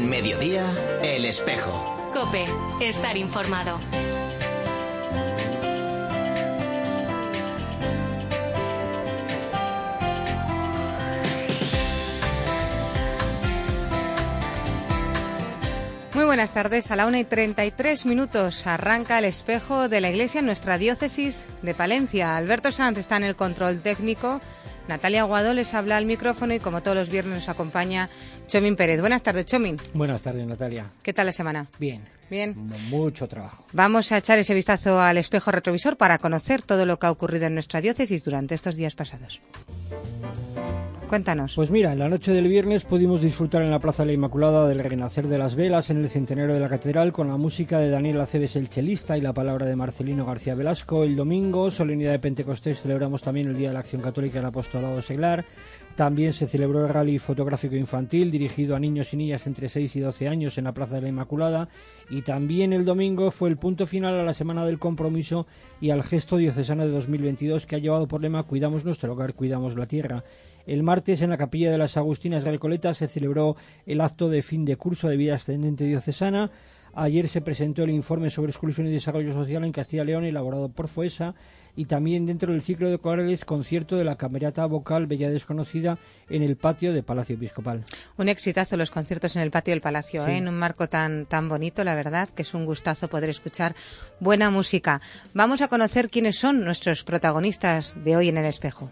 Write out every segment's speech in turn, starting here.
En mediodía, el espejo. Cope, estar informado. Muy buenas tardes. A la 1 y 33 minutos arranca el espejo de la iglesia en nuestra diócesis de Palencia. Alberto Sanz está en el control técnico. Natalia Guado les habla al micrófono y como todos los viernes nos acompaña Chomin Pérez. Buenas tardes, Chomin. Buenas tardes, Natalia. ¿Qué tal la semana? Bien. Bien. Mucho trabajo. Vamos a echar ese vistazo al espejo retrovisor para conocer todo lo que ha ocurrido en nuestra diócesis durante estos días pasados. Cuéntanos. Pues mira, en la noche del viernes pudimos disfrutar en la Plaza de la Inmaculada del renacer de las velas en el centenario de la catedral con la música de Daniel Aceves el chelista y la palabra de Marcelino García Velasco. El domingo, solemnidad de Pentecostés, celebramos también el Día de la Acción Católica del Apostolado Seglar. También se celebró el rally fotográfico infantil dirigido a niños y niñas entre 6 y 12 años en la Plaza de la Inmaculada. Y también el domingo fue el punto final a la Semana del Compromiso y al gesto diocesano de 2022 que ha llevado por lema Cuidamos nuestro hogar, cuidamos la tierra. El martes en la capilla de las Agustinas de se celebró el acto de fin de curso de vida ascendente diocesana. Ayer se presentó el informe sobre exclusión y desarrollo social en Castilla y León elaborado por FOESA y también dentro del ciclo de corales concierto de la camerata vocal Bella Desconocida en el patio de Palacio Episcopal. Un exitazo los conciertos en el patio del Palacio, ¿eh? en un marco tan, tan bonito, la verdad, que es un gustazo poder escuchar buena música. Vamos a conocer quiénes son nuestros protagonistas de hoy en el espejo.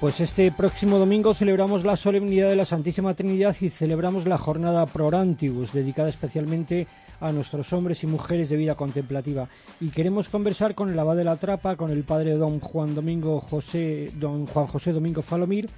Pues este próximo domingo celebramos la solemnidad de la Santísima Trinidad y celebramos la jornada Prorantibus, dedicada especialmente a nuestros hombres y mujeres de vida contemplativa. Y queremos conversar con el abad de la Trapa, con el padre don Juan Domingo José, don Juan José Domingo Falomir,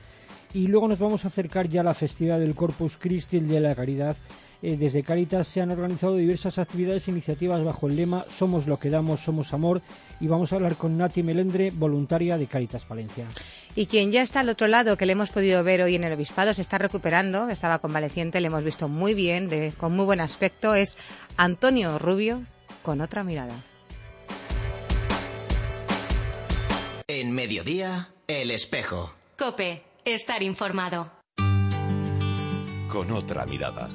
y luego nos vamos a acercar ya a la festividad del Corpus Christi, el de la Caridad. Eh, desde Caritas se han organizado diversas actividades e iniciativas bajo el lema Somos lo que damos, somos amor y vamos a hablar con Nati Melendre, voluntaria de Caritas Palencia. Y quien ya está al otro lado, que le hemos podido ver hoy en el obispado, se está recuperando, estaba convaleciente, le hemos visto muy bien, de, con muy buen aspecto, es Antonio Rubio con otra mirada. En mediodía, el espejo. Cope, estar informado. Con otra mirada.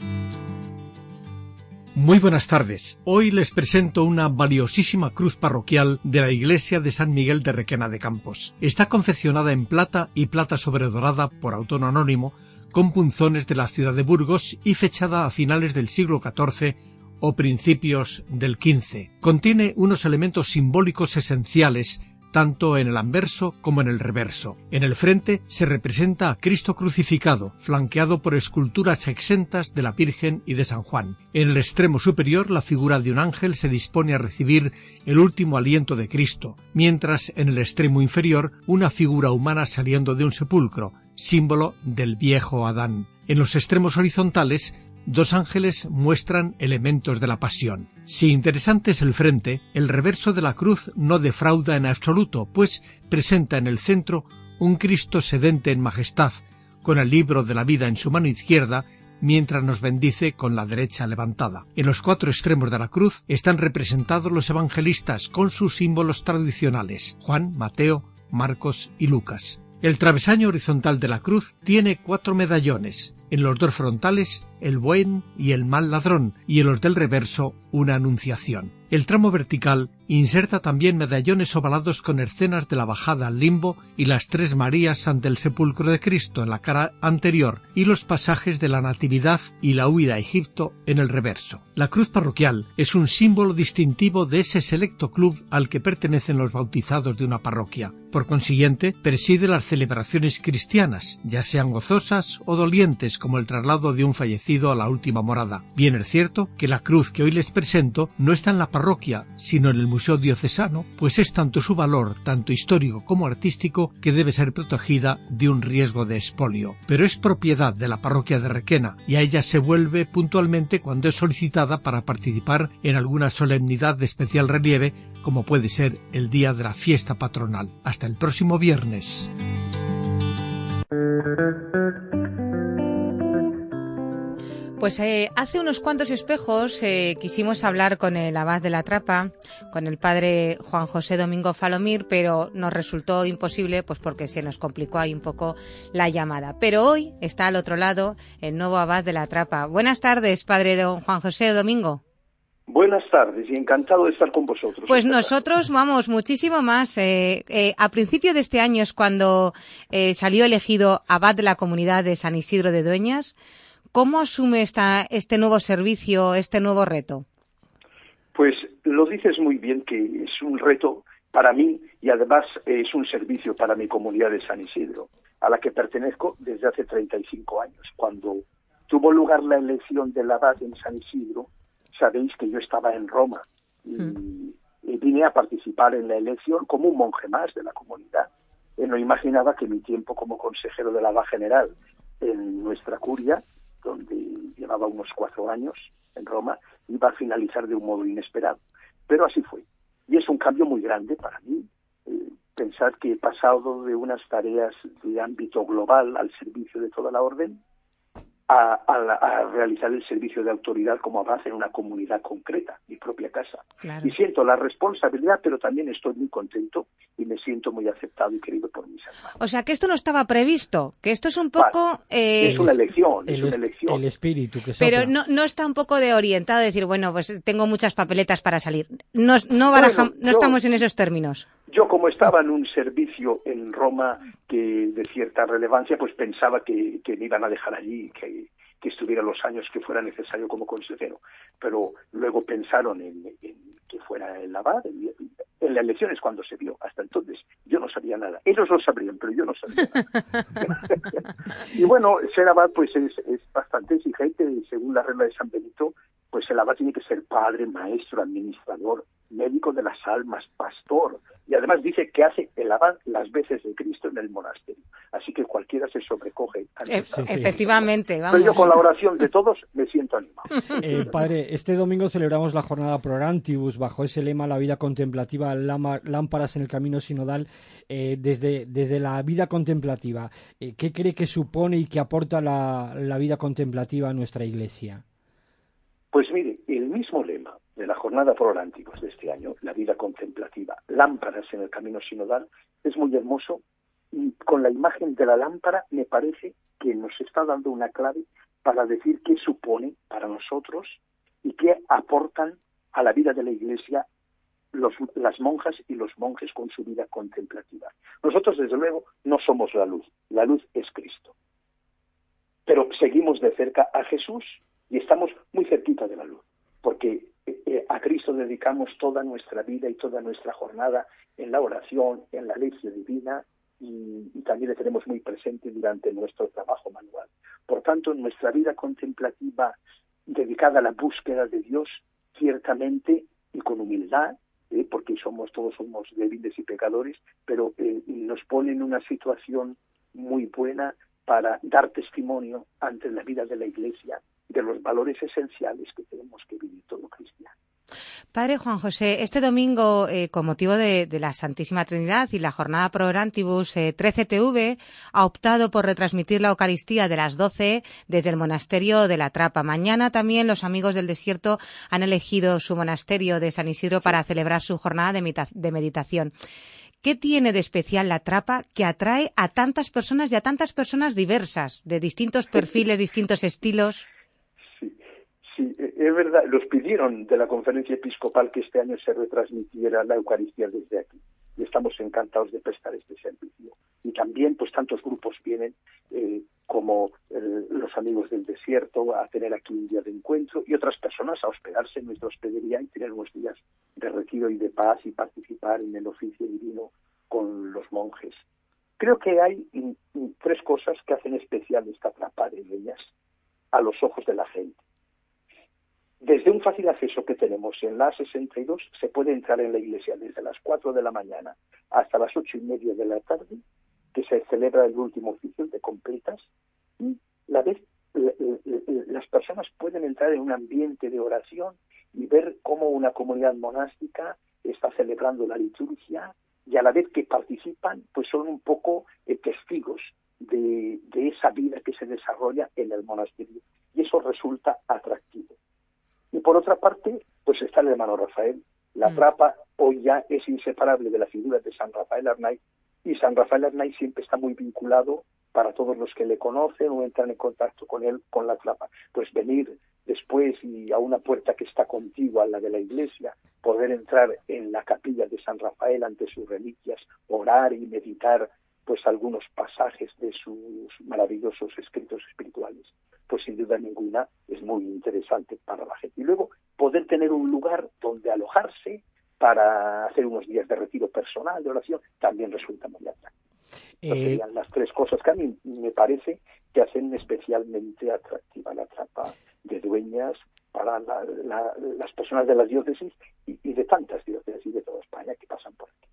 Muy buenas tardes. Hoy les presento una valiosísima cruz parroquial de la iglesia de San Miguel de Requena de Campos. Está confeccionada en plata y plata sobredorada por autor anónimo, con punzones de la ciudad de Burgos y fechada a finales del siglo XIV o principios del XV. Contiene unos elementos simbólicos esenciales tanto en el anverso como en el reverso. En el frente se representa a Cristo crucificado, flanqueado por esculturas exentas de la Virgen y de San Juan. En el extremo superior la figura de un ángel se dispone a recibir el último aliento de Cristo, mientras en el extremo inferior una figura humana saliendo de un sepulcro, símbolo del viejo Adán. En los extremos horizontales dos ángeles muestran elementos de la pasión. Si interesante es el frente, el reverso de la cruz no defrauda en absoluto, pues presenta en el centro un Cristo sedente en majestad, con el libro de la vida en su mano izquierda, mientras nos bendice con la derecha levantada. En los cuatro extremos de la cruz están representados los evangelistas con sus símbolos tradicionales, Juan, Mateo, Marcos y Lucas. El travesaño horizontal de la cruz tiene cuatro medallones, en los dos frontales el buen y el mal ladrón, y en los del reverso una anunciación. El tramo vertical inserta también medallones ovalados con escenas de la bajada al limbo y las tres Marías ante el sepulcro de Cristo en la cara anterior y los pasajes de la Natividad y la huida a Egipto en el reverso. La cruz parroquial es un símbolo distintivo de ese selecto club al que pertenecen los bautizados de una parroquia. Por consiguiente, preside las celebraciones cristianas, ya sean gozosas o dolientes como el traslado de un fallecido a la última morada. Bien es cierto que la cruz que hoy les presento no está en la parroquia, sino en el museo museo diocesano, pues es tanto su valor, tanto histórico como artístico, que debe ser protegida de un riesgo de expolio. Pero es propiedad de la parroquia de Requena y a ella se vuelve puntualmente cuando es solicitada para participar en alguna solemnidad de especial relieve, como puede ser el día de la fiesta patronal. Hasta el próximo viernes. Pues eh, hace unos cuantos espejos eh, quisimos hablar con el abad de la Trapa, con el padre Juan José Domingo Falomir, pero nos resultó imposible, pues porque se nos complicó ahí un poco la llamada. Pero hoy está al otro lado el nuevo abad de la Trapa. Buenas tardes, padre don Juan José Domingo. Buenas tardes y encantado de estar con vosotros. Pues nosotros, vamos, muchísimo más. Eh, a principio de este año es cuando salió elegido abad de la comunidad de San Isidro de Dueñas. ¿Cómo asume esta, este nuevo servicio, este nuevo reto? Pues lo dices muy bien que es un reto para mí y además es un servicio para mi comunidad de San Isidro, a la que pertenezco desde hace 35 años. Cuando tuvo lugar la elección del abad en San Isidro, sabéis que yo estaba en Roma y, mm. vine a participar en la elección como un monje más de la comunidad. no imaginaba que mi tiempo como consejero del abad general en nuestra curia donde llevaba unos cuatro años en Roma, iba a finalizar de un modo inesperado. Pero así fue. Y es un cambio muy grande para mí. Eh, pensar que he pasado de unas tareas de ámbito global al servicio de toda la orden a, realizar el servicio de autoridad como abad en una comunidad concreta, mi propia casa. Y siento la responsabilidad, pero también estoy muy contento y me siento muy aceptado y querido por mis hermanos. O sea, que esto no estaba previsto, que esto es un poco... Eh, es una elección, el, es una elección. El espíritu que Pero no, no está un poco de orientado, a decir, bueno, pues tengo muchas papeletas para salir. No, no, no estamos en esos términos. Yo, como estaba en un servicio en Roma que de cierta relevancia, pues pensaba que, me iban a dejar allí, que, que estuviera los años que fuera necesario como consejero. Pero luego pensaron en, que fuera el abad. En las elecciones cuando se vio. Hasta entonces yo no sabía nada. Ellos lo sabrían, pero yo no sabía nada. y bueno, ser abad pues es, es bastante exigente. Según la regla de San Benito, pues el abad tiene que ser padre, maestro, administrador, médico de las almas, pastor, y además dice que hace el abad las veces de Cristo en el monasterio. Así que cualquiera se sobrecoge. E efectivamente, vamos. Pero yo con la oración de todos me siento animado. Eh, padre, este domingo celebramos la jornada Prorantibus bajo ese lema La vida contemplativa, lámparas en el camino sinodal. Eh, desde, desde la vida contemplativa, eh, ¿qué cree que supone y que aporta la, la vida contemplativa a nuestra Iglesia? Pues mire, el mismo lema de la jornada por de este año, la vida contemplativa, lámparas en el camino sinodal, es muy hermoso y con la imagen de la lámpara me parece que nos está dando una clave para decir qué supone para nosotros y qué aportan a la vida de la Iglesia las monjas y los monjes con su vida contemplativa. Nosotros, desde luego, no somos la luz, la luz es Cristo. Pero seguimos de cerca a Jesús y estamos muy cerquita de la luz, porque eh, eh, a Cristo dedicamos toda nuestra vida y toda nuestra jornada en la oración, en la lección divina y, también le tenemos muy presente durante nuestro trabajo manual. Por tanto, nuestra vida contemplativa dedicada a la búsqueda de Dios, ciertamente y con humildad, eh, porque somos todos somos débiles y pecadores, pero nos pone en una situación muy buena para dar testimonio ante la vida de la Iglesia de los valores esenciales que tenemos que vivir todo cristiano. Padre Juan José, este domingo, eh, con motivo de, la Santísima Trinidad y la jornada Pro Orantibus, 13TV eh, ha optado por retransmitir la Eucaristía de las 12 desde el monasterio de la Trapa. Mañana también los amigos del desierto han elegido su monasterio de San Isidro para celebrar su jornada de meditación. ¿Qué tiene de especial la trapa que atrae a tantas personas y a tantas personas diversas, de distintos perfiles, distintos estilos? Sí, e, es verdad, los pidieron de la conferencia episcopal que este año se retransmitiera la Eucaristía desde aquí y estamos encantados de prestar este servicio. Y también, pues tantos grupos vienen eh, como los amigos del desierto a tener aquí un día de encuentro y otras personas a hospedarse en nuestra hospedería y tener unos días de retiro y de paz y participar en el oficio divino con los monjes. Creo que hay mm, mm, tres cosas que hacen especial esta trapa de ellas a los ojos de la gente. Desde un fácil acceso que tenemos en la A62 se puede entrar en la iglesia desde las 4 de la mañana hasta las ocho y media de la tarde, que se celebra el último oficio de completas, y la vez las personas pueden entrar en un ambiente de oración y ver cómo una comunidad monástica está celebrando la liturgia y a la vez que participan, pues son un poco eh, testigos de esa vida que se desarrolla en el monasterio. Y eso resulta atractivo. Y por otra parte, pues está el hermano Rafael. La mm. trapa hoy ya es inseparable de la figura de San Rafael Arnay y San Rafael Arnay siempre está muy vinculado para todos los que le conocen o entran en contacto con él, con la trapa. Pues venir después y a una puerta que está contigua a la de la iglesia, poder entrar en la capilla de San Rafael ante sus reliquias, orar y meditar pues algunos pasajes de sus maravillosos escritos espirituales, pues sin duda ninguna es muy interesante para la gente. Y luego poder tener un lugar donde alojarse para hacer unos días de retiro personal, de oración, también resulta muy atractivo. Eh... serían las tres cosas que a mí me parece que hacen especialmente atractiva la trapa de dueñas para las personas de las diócesis y, y de tantas diócesis de toda España que pasan por aquí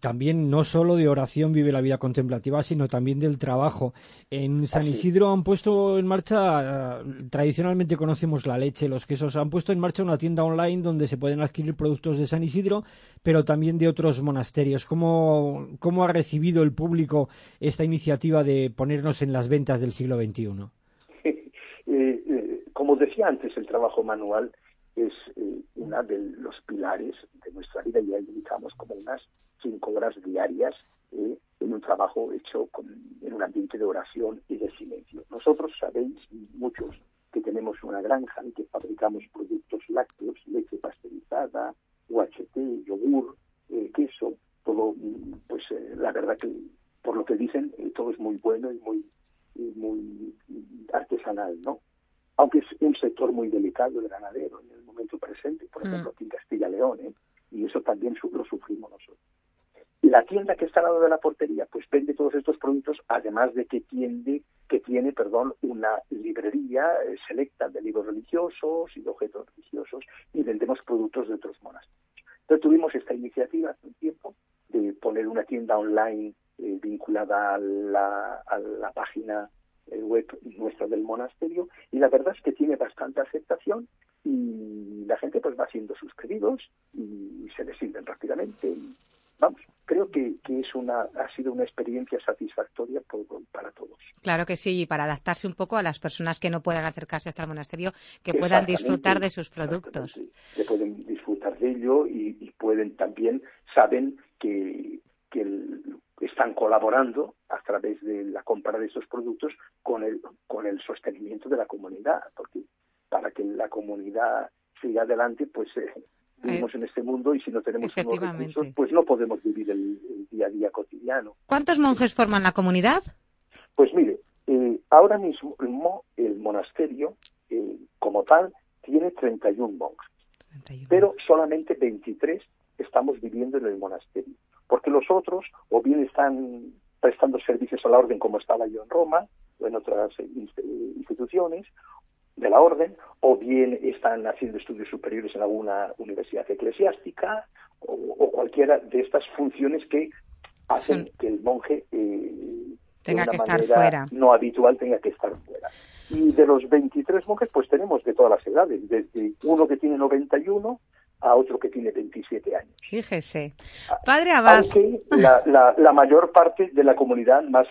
también no solo de oración vive la vida contemplativa, sino también del trabajo. En San Isidro han puesto en marcha, eh, tradicionalmente conocemos la leche, los quesos, han puesto en marcha una tienda online donde se pueden adquirir productos de San Isidro, pero también de otros monasterios. ¿Cómo, cómo ha recibido el público esta iniciativa de ponernos en las ventas del siglo XXI? Eh, eh, como decía antes, el trabajo manual es eh, una de los pilares de nuestra vida y ahí dedicamos como unas cinco horas diarias eh, en un trabajo hecho con, en un ambiente de oración y de silencio. Nosotros sabéis, muchos, que tenemos una granja y que fabricamos productos lácteos, leche pasteurizada, UHT, yogur, eh, queso, todo, pues la verdad que por lo que dicen, todo es muy bueno y muy, y muy artesanal, ¿no? aunque es un sector muy delicado el ganadero en el momento presente, por mm. ejemplo, aquí en Castilla León, ¿eh? y eso también lo sufrimos nosotros. La tienda que está al lado de la portería, pues vende todos estos productos, además de que tiende, que tiene, perdón, una librería eh, selecta de libros religiosos y de objetos religiosos, y vendemos productos de otros monasterios. Entonces tuvimos esta iniciativa hace un tiempo de poner una tienda online eh, vinculada a la, a la página el web nuestro del monasterio y la verdad es que tiene bastante aceptación y la gente pues va siendo suscritos y se les sirven rápidamente vamos creo que, que, es una ha sido una experiencia satisfactoria para todos. Claro que sí y para adaptarse un poco a las personas que no puedan acercarse hasta el monasterio que puedan disfrutar de sus productos. que pueden disfrutar de ello y, y pueden también saben que que el, están colaborando a través de la compra de esos productos con el, con el sostenimiento de la comunidad, porque para que la comunidad siga adelante, pues eh, vivimos en este mundo y si no tenemos unos recursos, pues no podemos vivir el, día a día cotidiano. ¿Cuántos monjes forman la comunidad? Pues mire, eh, ahora mismo el monasterio, eh, como tal, tiene 31 monjes, pero solamente 23 estamos viviendo en el monasterio porque los otros o bien están prestando servicios a la orden como estaba yo en Roma o en otras eh, instituciones de la orden, o bien están haciendo estudios superiores en alguna universidad eclesiástica o, cualquiera de estas funciones que hacen que el monje eh, tenga que estar fuera. no habitual tenga que estar fuera. Y de los 23 monjes, pues tenemos de todas las edades, desde uno que tiene 91 a otro que tiene 27 años. Fíjese. Padre Abad. Aunque la, la, la mayor parte de la comunidad, más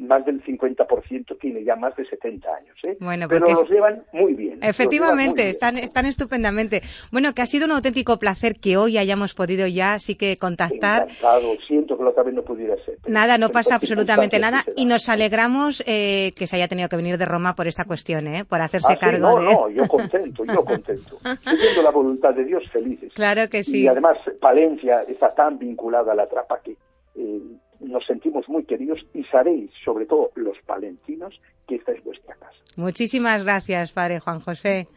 más del 50% tiene ya más de 70 años. ¿eh? Bueno, Pero los llevan muy bien. Efectivamente, Están, están estupendamente. Bueno, que ha sido un auténtico placer que hoy hayamos podido ya sí que contactar. Encantado. Siento que otra vez no pudiera ser. Nada, no pasa absolutamente nada y nos alegramos eh, que se haya tenido que venir de Roma por esta cuestión, ¿eh? por hacerse ah, cargo no, No, yo contento, yo contento. Siguiendo la voluntad de Dios, felices. Claro que sí. Y además Palencia está tan vinculada a la trapa que eh, nos sentimos muy queridos y sabéis, sobre todo los palentinos, que esta es vuestra casa. Muchísimas gracias, Padre Juan José.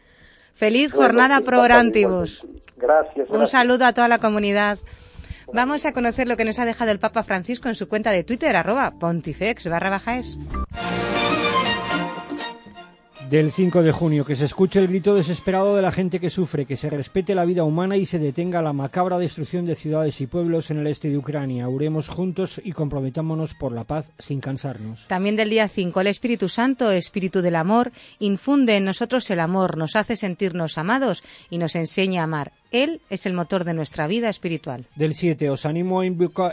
Feliz jornada pro orantibus. Gracias, Un saludo a toda la comunidad. Vamos a conocer lo que nos ha dejado el Papa Francisco en su cuenta de Twitter, arroba pontifex barra baja es. Del 5 de junio, que se escuche el grito desesperado de la gente que sufre, que se respete la vida humana y se detenga la macabra destrucción de ciudades y pueblos en el este de Ucrania. Oremos juntos y comprometámonos por la paz sin cansarnos. También del día 5, el Espíritu Santo, Espíritu del Amor, infunde en nosotros el amor, nos hace sentirnos amados y nos enseña a amar. Él es el motor de nuestra vida espiritual. Del 7. Os animo a,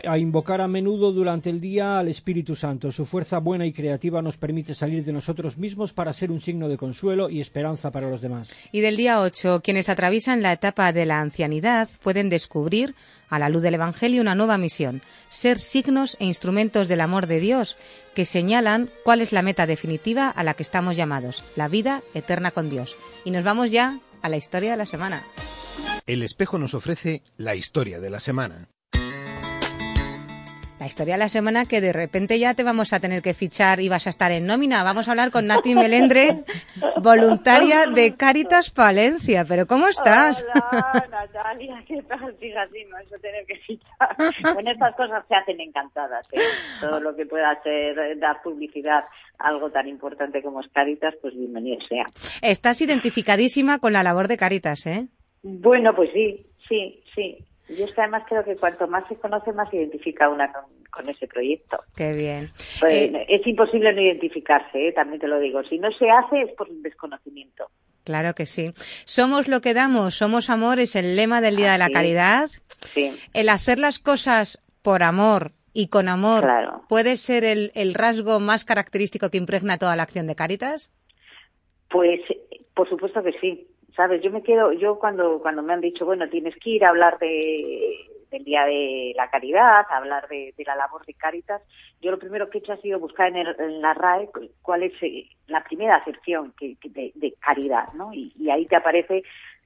a, invocar a menudo durante el día al Espíritu Santo. Su fuerza buena y creativa nos permite salir de nosotros mismos para ser un signo de consuelo y esperanza para los demás. Y del día 8. Quienes atraviesan la etapa de la ancianidad pueden descubrir a la luz del Evangelio una nueva misión, ser signos e instrumentos del amor de Dios que señalan cuál es la meta definitiva a la que estamos llamados, la vida eterna con Dios. Y nos vamos ya a la historia de la semana. El espejo nos ofrece la historia de la semana. La historia de la semana que de repente ya te vamos a tener que fichar y vas a estar en nómina. Vamos a hablar con Nati Melendre, voluntaria de Caritas Palencia. Pero ¿cómo estás? Hola, Natalia, ¿qué tal? Fíjate, no eso tener que fichar. Bueno, estas cosas se hacen encantadas. ¿eh? Todo lo que pueda ser dar publicidad a algo tan importante como es Caritas, pues bienvenido sea. Estás identificadísima con la labor de Caritas, ¿eh? Bueno, pues sí, sí, sí. Yo es que además creo que cuanto más se conoce, más se identifica una con, ese proyecto. Qué bien. Pues, eh, es imposible no identificarse, ¿eh? también te lo digo. Si no se hace es por desconocimiento. Claro que sí. Somos lo que damos, somos amor, es el lema del Día de la Caridad. Sí. El hacer las cosas por amor y con amor puede ser el, el rasgo más característico que impregna toda la acción de Caritas. Pues por supuesto que sí ¿sabes? Yo me quedo, yo cuando, cuando me han dicho, bueno, tienes que ir a hablar de, del Día de la Caridad, a hablar de, la labor de Caritas, yo lo primero que he hecho ha sido buscar en, la RAE cuál es eh, la primera acepción que, de, caridad, ¿no? Y, ahí te aparece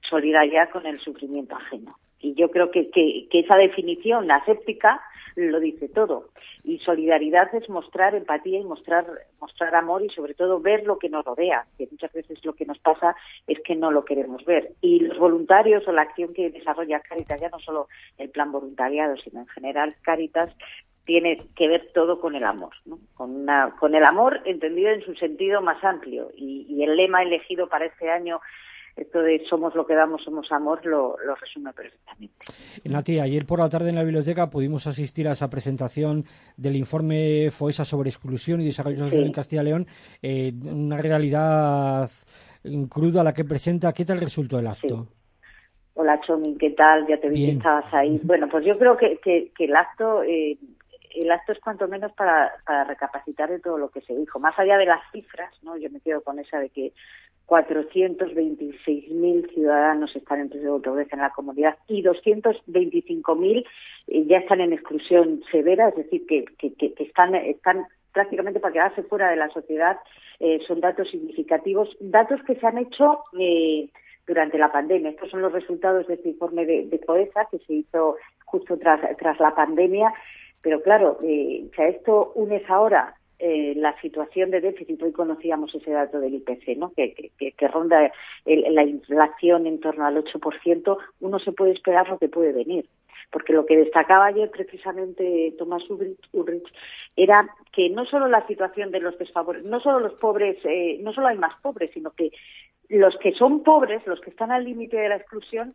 solidaridad con el sufrimiento ajeno. Y yo creo que, que, esa definición aséptica lo dice todo. Y solidaridad es mostrar empatía y mostrar, mostrar amor y sobre todo ver lo que nos rodea, que muchas veces lo que nos pasa es que no lo queremos ver. Y los voluntarios o la acción que desarrolla Caritas, ya no solo el plan voluntariado, sino en general Caritas, tiene que ver todo con el amor, ¿no? con, una, con el amor entendido en su sentido más amplio. Y, y el lema elegido para este año esto de somos lo que damos, somos amor, lo, resume perfectamente. Nati, ayer por la tarde en la biblioteca pudimos asistir a esa presentación del informe FOESA sobre exclusión y desarrollo social en Castilla y León, eh, una realidad cruda la que presenta. ¿Qué tal resultó el acto? Hola, Chomi, ¿qué tal? Ya te vi que estabas ahí. Bueno, pues yo creo que, que, el acto... Eh, el acto es cuanto menos para, para recapacitar de todo lo que se dijo. Más allá de las cifras, ¿no? Yo me quedo con esa de que 426.000 ciudadanos están en riesgo de pobreza en la comunidad y 225.000 eh, ya están en exclusión severa, es decir, que, están, están prácticamente para quedarse fuera de la sociedad. Eh, son datos significativos, datos que se han hecho eh, durante la pandemia. Estos son los resultados de este informe de, de que se hizo justo tras, tras la pandemia. Pero claro, eh, si a esto unes ahora eh, la situación de déficit, hoy conocíamos ese dato del IPC, ¿no? que, ronda la inflación en torno al 8%, uno se puede esperar lo que puede venir. Porque lo que destacaba ayer precisamente Tomás Ulrich, era que no solo la situación de los desfavorecidos, no solo los pobres, eh, no solo hay más pobres, sino que los que son pobres, los que están al límite de la exclusión,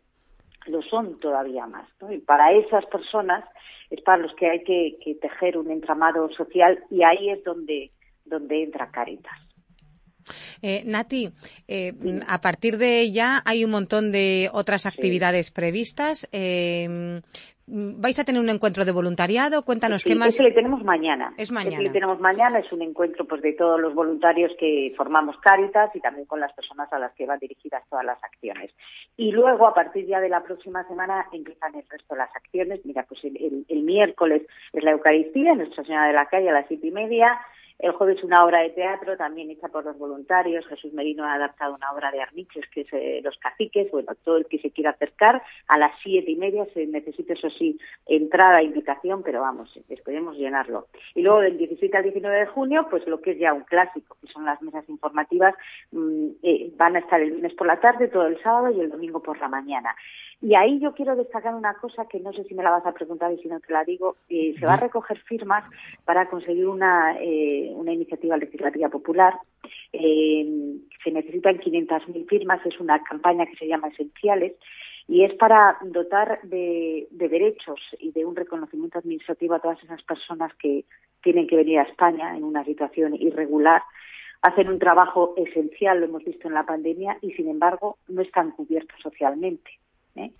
lo son todavía más. Y para esas personas es para los que hay que, tejer un entramado social y ahí es donde, donde entra Caritas. Eh, Nati, eh, a partir de ya hay un montón de otras actividades previstas. Eh, ¿Vais a tener un encuentro de voluntariado? Cuéntanos qué más. Ese le tenemos mañana. Es mañana. Ese le tenemos mañana. Es un encuentro pues, de todos los voluntarios que formamos Cáritas y también con las personas a las que van dirigidas todas las acciones. Y luego, a partir ya de la próxima semana, empiezan el resto de las acciones. Mira, pues el, el miércoles es la Eucaristía, Nuestra Señora de la Calle a las siete y media. El jueves una obra de teatro también hecha por los voluntarios. Jesús Merino ha adaptado una obra de Arniches, que es eh, Los Caciques. Bueno, todo el que se quiera acercar a las siete y media se necesita, eso sí, entrada, invitación, pero vamos, esperemos llenarlo. Y luego del 17 al 19 de junio, pues lo que es ya un clásico, que son las mesas informativas, mm, eh, van a estar el lunes por la tarde, todo el sábado y el domingo por la mañana. Y ahí yo quiero destacar una cosa que no sé si me la vas a preguntar y si no te la digo. Eh, se va a recoger firmas para conseguir una, eh, una iniciativa legislativa popular. Eh, se necesitan 500.000 firmas, es una campaña que se llama Esenciales y es para dotar de, derechos y de un reconocimiento administrativo a todas esas personas que tienen que venir a España en una situación irregular. Hacen un trabajo esencial, lo hemos visto en la pandemia, y sin embargo no están cubiertos socialmente. ¿eh?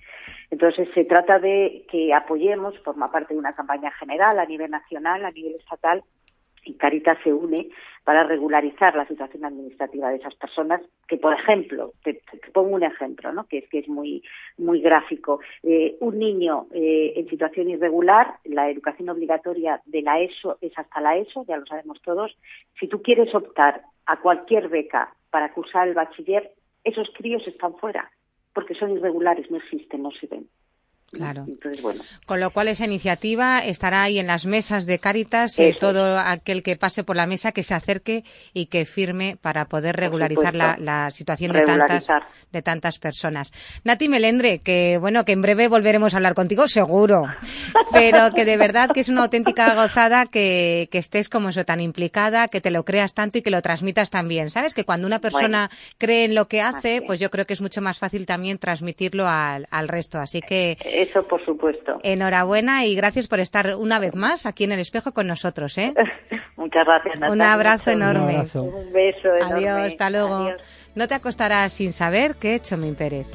Entonces se trata de que apoyemos, forma parte de una campaña general a nivel nacional, a nivel estatal, y Caritas se une para regularizar la situación administrativa de esas personas que, por ejemplo, te, pongo un ejemplo, ¿no? que es que es muy muy gráfico. Eh, un niño eh, en situación irregular, la educación obligatoria de la ESO es hasta la ESO, ya lo sabemos todos. Si tú quieres optar a cualquier beca para cursar el bachiller, esos críos están fuera porque son irregulares, no existen, no se ven. Claro. Con lo cual esa iniciativa estará ahí en las mesas de Cáritas y todo aquel que pase por la mesa que se acerque y que firme para poder regularizar la, situación de tantas de tantas personas. Nati Melendre, que bueno, que en breve volveremos a hablar contigo, seguro, pero que de verdad que es una auténtica gozada que, estés como eso tan implicada, que te lo creas tanto y que lo transmitas también. Sabes que cuando una persona cree en lo que hace, pues yo creo que es mucho más fácil también transmitirlo al, al resto. Así que eso, por supuesto. Enhorabuena y gracias por estar una vez más aquí en el espejo con nosotros. ¿eh? Muchas gracias, Natalia. Un abrazo enorme. Un, beso enorme. Adiós, hasta luego. No te acostarás sin saber qué he hecho mi Pérez.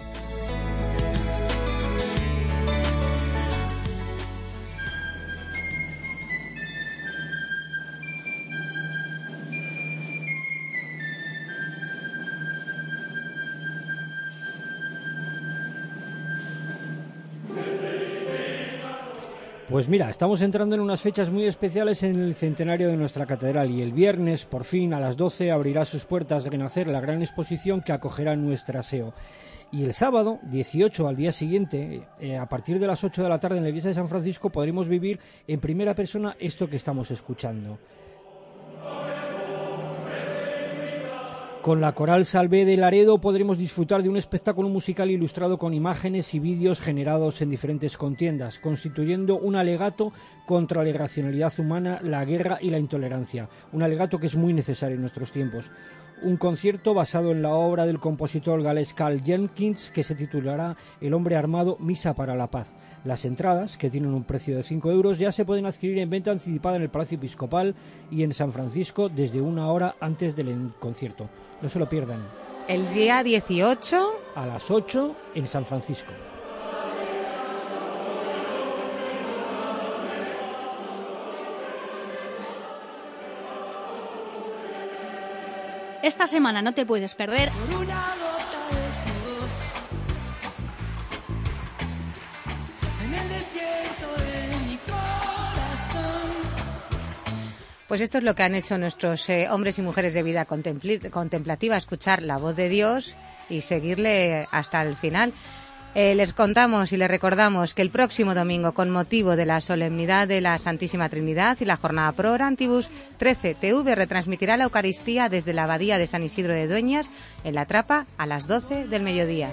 Pues mira, estamos entrando en unas fechas muy especiales en el centenario de nuestra catedral y el viernes, por fin, a las 12, abrirá sus puertas Renacer, la gran exposición que acogerá nuestra SEO. Y el sábado, 18 al día siguiente, eh, a partir de las 8 de la tarde en la iglesia de San Francisco, podremos vivir en primera persona esto que estamos escuchando. Con la Coral Salvé de Laredo podremos disfrutar de un espectáculo musical ilustrado con imágenes y vídeos generados en diferentes contiendas, constituyendo un alegato contra la irracionalidad humana, la guerra y la intolerancia. Un alegato que es muy necesario en nuestros tiempos. Un concierto basado en la obra del compositor galés Carl Jenkins que se titulará El hombre armado, Misa para la Paz. Las entradas, que tienen un precio de 5 euros, ya se pueden adquirir en venta anticipada en el Palacio Episcopal y en San Francisco desde una hora antes del concierto. No se lo pierdan. El día 18 a las 8 en San Francisco. Esta semana no te puedes perder Pues esto es lo que han hecho nuestros eh, hombres y mujeres de vida contemplativa, escuchar la voz de Dios y seguirle hasta el final. Eh, les contamos y les recordamos que el próximo domingo, con motivo de la solemnidad de la Santísima Trinidad y la jornada Pro Orantibus, 13 TV retransmitirá la Eucaristía desde la Abadía de San Isidro de Dueñas, en la Trapa, a las 12 del mediodía.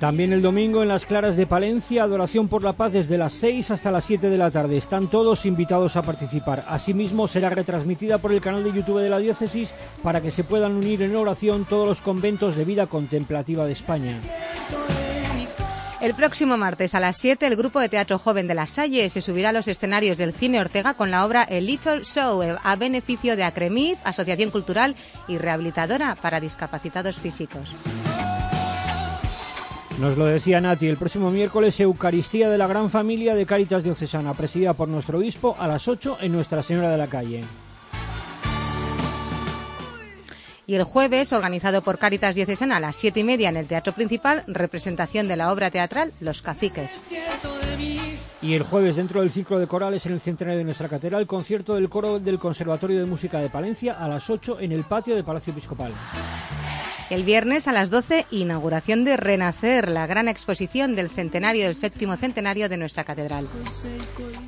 También el domingo en las Claras de Palencia, adoración por la paz desde las 6 hasta las 7 de la tarde. Están todos invitados a participar. Asimismo, será retransmitida por el canal de YouTube de la diócesis para que se puedan unir en oración todos los conventos de vida contemplativa de España. El próximo martes a las 7 el grupo de teatro joven de La Salle se subirá a los escenarios del Cine Ortega con la obra El Little Show a beneficio de Acremid, Asociación Cultural y Rehabilitadora para Discapacitados Físicos. Nos lo decía Nati, el próximo miércoles Eucaristía de la Gran Familia de Cáritas Diocesana, presidida por nuestro obispo a las 8 en Nuestra Señora de la Calle. Y el jueves, organizado por Cáritas Diocesana a las siete y media en el Teatro Principal, representación de la obra teatral Los Caciques. Y el jueves, dentro del ciclo de corales en el centenario de nuestra catedral, concierto del coro del Conservatorio de Música de Palencia a las 8 en el patio del Palacio Episcopal. El viernes a las 12, inauguración de Renacer, la gran exposición del centenario, del séptimo centenario de nuestra catedral.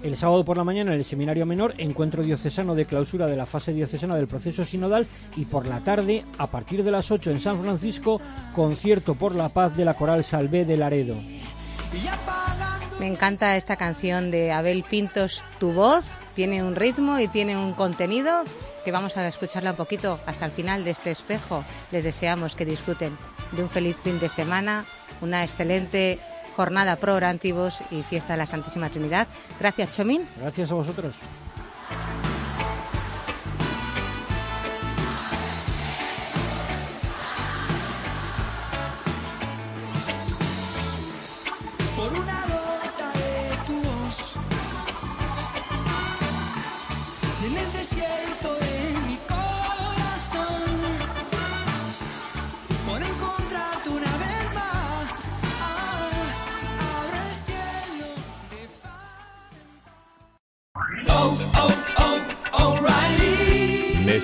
El sábado por la mañana en el Seminario Menor, encuentro diocesano de clausura de la fase diocesana del proceso sinodal y por la tarde, a partir de las 8 en San Francisco, concierto por la paz de la coral Salvé de Laredo. Me encanta esta canción de Abel Pintos, Tu voz tiene un ritmo y tiene un contenido que vamos a escucharla un poquito hasta el final de este espejo. Les deseamos que disfruten de un feliz fin de semana, una excelente jornada pro Orantibus y fiesta de la Santísima Trinidad. Gracias, Chomín. Gracias a vosotros.